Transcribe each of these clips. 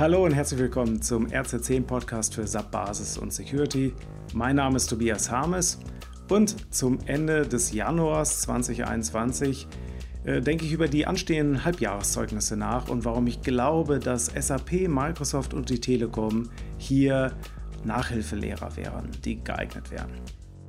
Hallo und herzlich willkommen zum RC10 Podcast für SAP Basis und Security. Mein Name ist Tobias Harmes und zum Ende des Januars 2021 äh, denke ich über die anstehenden Halbjahreszeugnisse nach und warum ich glaube, dass SAP, Microsoft und die Telekom hier Nachhilfelehrer wären, die geeignet wären.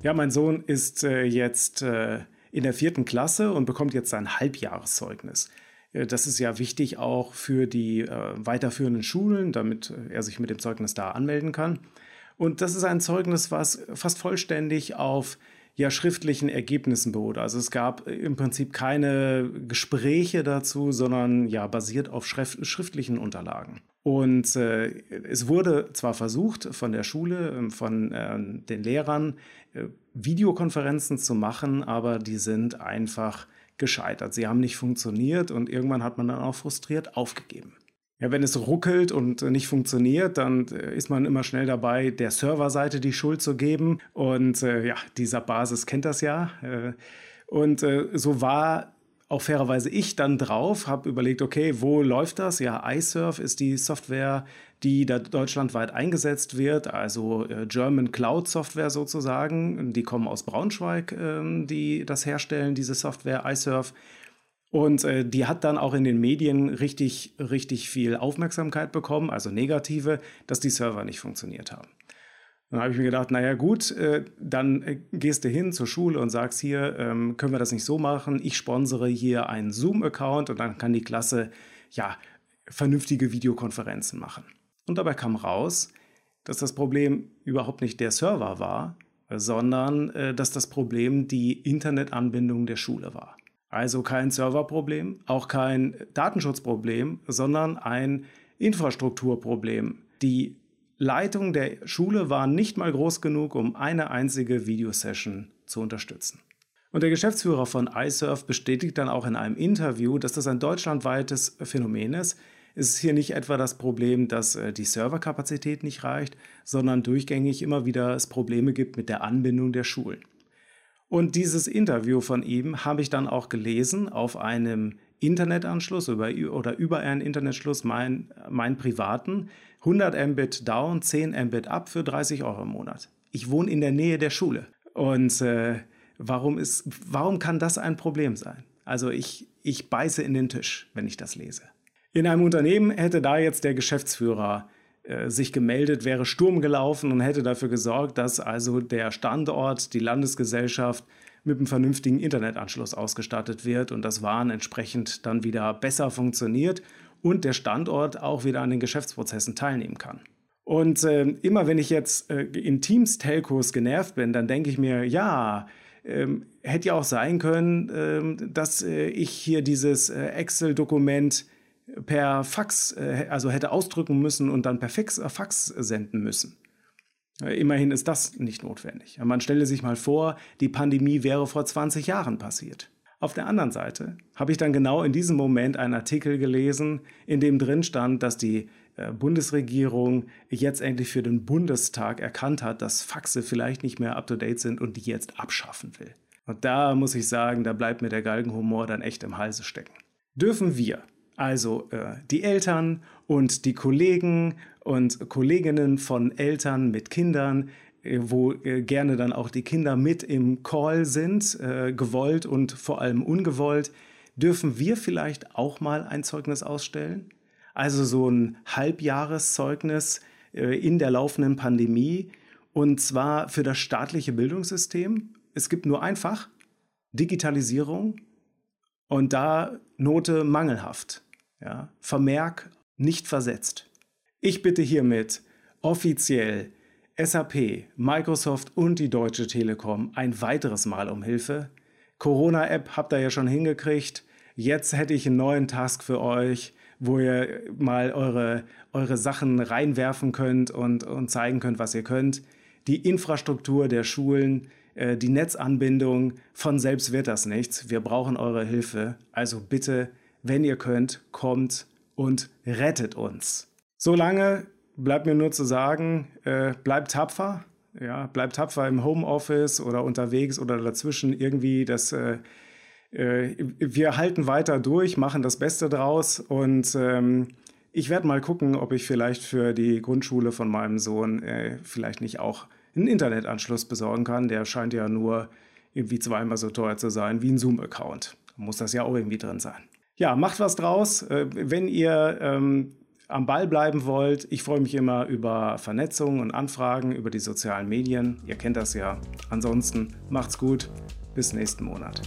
Ja, mein Sohn ist äh, jetzt äh, in der vierten Klasse und bekommt jetzt sein Halbjahreszeugnis. Äh, das ist ja wichtig auch für die äh, weiterführenden Schulen, damit äh, er sich mit dem Zeugnis da anmelden kann. Und das ist ein Zeugnis, was fast vollständig auf ja, schriftlichen Ergebnissen beruht. Also es gab im Prinzip keine Gespräche dazu, sondern ja, basiert auf schriftlichen Unterlagen. Und äh, es wurde zwar versucht von der Schule, ähm, von äh, den Lehrern, äh, Videokonferenzen zu machen, aber die sind einfach gescheitert. Sie haben nicht funktioniert und irgendwann hat man dann auch frustriert aufgegeben. Ja, wenn es ruckelt und nicht funktioniert, dann äh, ist man immer schnell dabei, der Serverseite die Schuld zu geben. Und äh, ja, dieser Basis kennt das ja. Äh, und äh, so war auch fairerweise ich dann drauf, habe überlegt, okay, wo läuft das? Ja, iSurf ist die Software, die da deutschlandweit eingesetzt wird, also äh, German Cloud Software sozusagen. Die kommen aus Braunschweig, äh, die das herstellen, diese Software iSurf. Und äh, die hat dann auch in den Medien richtig, richtig viel Aufmerksamkeit bekommen, also negative, dass die Server nicht funktioniert haben. Dann habe ich mir gedacht, naja gut, äh, dann äh, gehst du hin zur Schule und sagst hier, ähm, können wir das nicht so machen? Ich sponsere hier einen Zoom-Account und dann kann die Klasse ja vernünftige Videokonferenzen machen. Und dabei kam raus, dass das Problem überhaupt nicht der Server war, sondern äh, dass das Problem die Internetanbindung der Schule war. Also kein Serverproblem, auch kein Datenschutzproblem, sondern ein Infrastrukturproblem. Die Leitung der Schule war nicht mal groß genug, um eine einzige Videosession zu unterstützen. Und der Geschäftsführer von iSurf bestätigt dann auch in einem Interview, dass das ein deutschlandweites Phänomen ist. Es ist hier nicht etwa das Problem, dass äh, die Serverkapazität nicht reicht, sondern durchgängig immer wieder es Probleme gibt mit der Anbindung der Schulen. Und dieses Interview von ihm habe ich dann auch gelesen auf einem Internetanschluss über, oder über einen Internetschluss, mein, mein privaten. 100 Mbit down, 10 Mbit up für 30 Euro im Monat. Ich wohne in der Nähe der Schule. Und äh, warum, ist, warum kann das ein Problem sein? Also ich, ich beiße in den Tisch, wenn ich das lese. In einem Unternehmen hätte da jetzt der Geschäftsführer äh, sich gemeldet, wäre Sturm gelaufen und hätte dafür gesorgt, dass also der Standort, die Landesgesellschaft mit einem vernünftigen Internetanschluss ausgestattet wird und das Waren entsprechend dann wieder besser funktioniert und der Standort auch wieder an den Geschäftsprozessen teilnehmen kann. Und äh, immer wenn ich jetzt äh, in Teams-Telcos genervt bin, dann denke ich mir, ja, ähm, hätte ja auch sein können, ähm, dass äh, ich hier dieses äh, Excel-Dokument per Fax, äh, also hätte ausdrücken müssen und dann per Fax, äh, Fax senden müssen. Äh, immerhin ist das nicht notwendig. Man stelle sich mal vor, die Pandemie wäre vor 20 Jahren passiert. Auf der anderen Seite habe ich dann genau in diesem Moment einen Artikel gelesen, in dem drin stand, dass die Bundesregierung jetzt endlich für den Bundestag erkannt hat, dass Faxe vielleicht nicht mehr up-to-date sind und die jetzt abschaffen will. Und da muss ich sagen, da bleibt mir der Galgenhumor dann echt im Halse stecken. Dürfen wir also äh, die Eltern und die Kollegen und Kolleginnen von Eltern mit Kindern, äh, wo äh, gerne dann auch die Kinder mit im Call sind, äh, gewollt und vor allem ungewollt, dürfen wir vielleicht auch mal ein Zeugnis ausstellen? Also so ein Halbjahreszeugnis äh, in der laufenden Pandemie und zwar für das staatliche Bildungssystem. Es gibt nur ein Fach, Digitalisierung und da Note mangelhaft. Ja, Vermerk nicht versetzt. Ich bitte hiermit offiziell SAP, Microsoft und die Deutsche Telekom ein weiteres Mal um Hilfe. Corona-App habt ihr ja schon hingekriegt. Jetzt hätte ich einen neuen Task für euch, wo ihr mal eure, eure Sachen reinwerfen könnt und, und zeigen könnt, was ihr könnt. Die Infrastruktur der Schulen, äh, die Netzanbindung, von selbst wird das nichts. Wir brauchen eure Hilfe. Also bitte wenn ihr könnt, kommt und rettet uns. Solange bleibt mir nur zu sagen, äh, bleibt tapfer. Ja, bleibt tapfer im Homeoffice oder unterwegs oder dazwischen irgendwie. Das, äh, äh, wir halten weiter durch, machen das Beste draus und ähm, Ich werde mal gucken, ob ich vielleicht für die Grundschule von meinem Sohn äh, vielleicht nicht auch einen Internetanschluss besorgen kann. Der scheint ja nur irgendwie zweimal so teuer zu sein wie ein Zoom-Account. Muss das ja auch irgendwie drin sein. Ja, macht was draus. Äh, wenn ihr ähm, am Ball bleiben wollt, ich freue mich immer über Vernetzung und Anfragen über die sozialen Medien. Ihr kennt das ja. Ansonsten macht's gut. Bis nächsten Monat.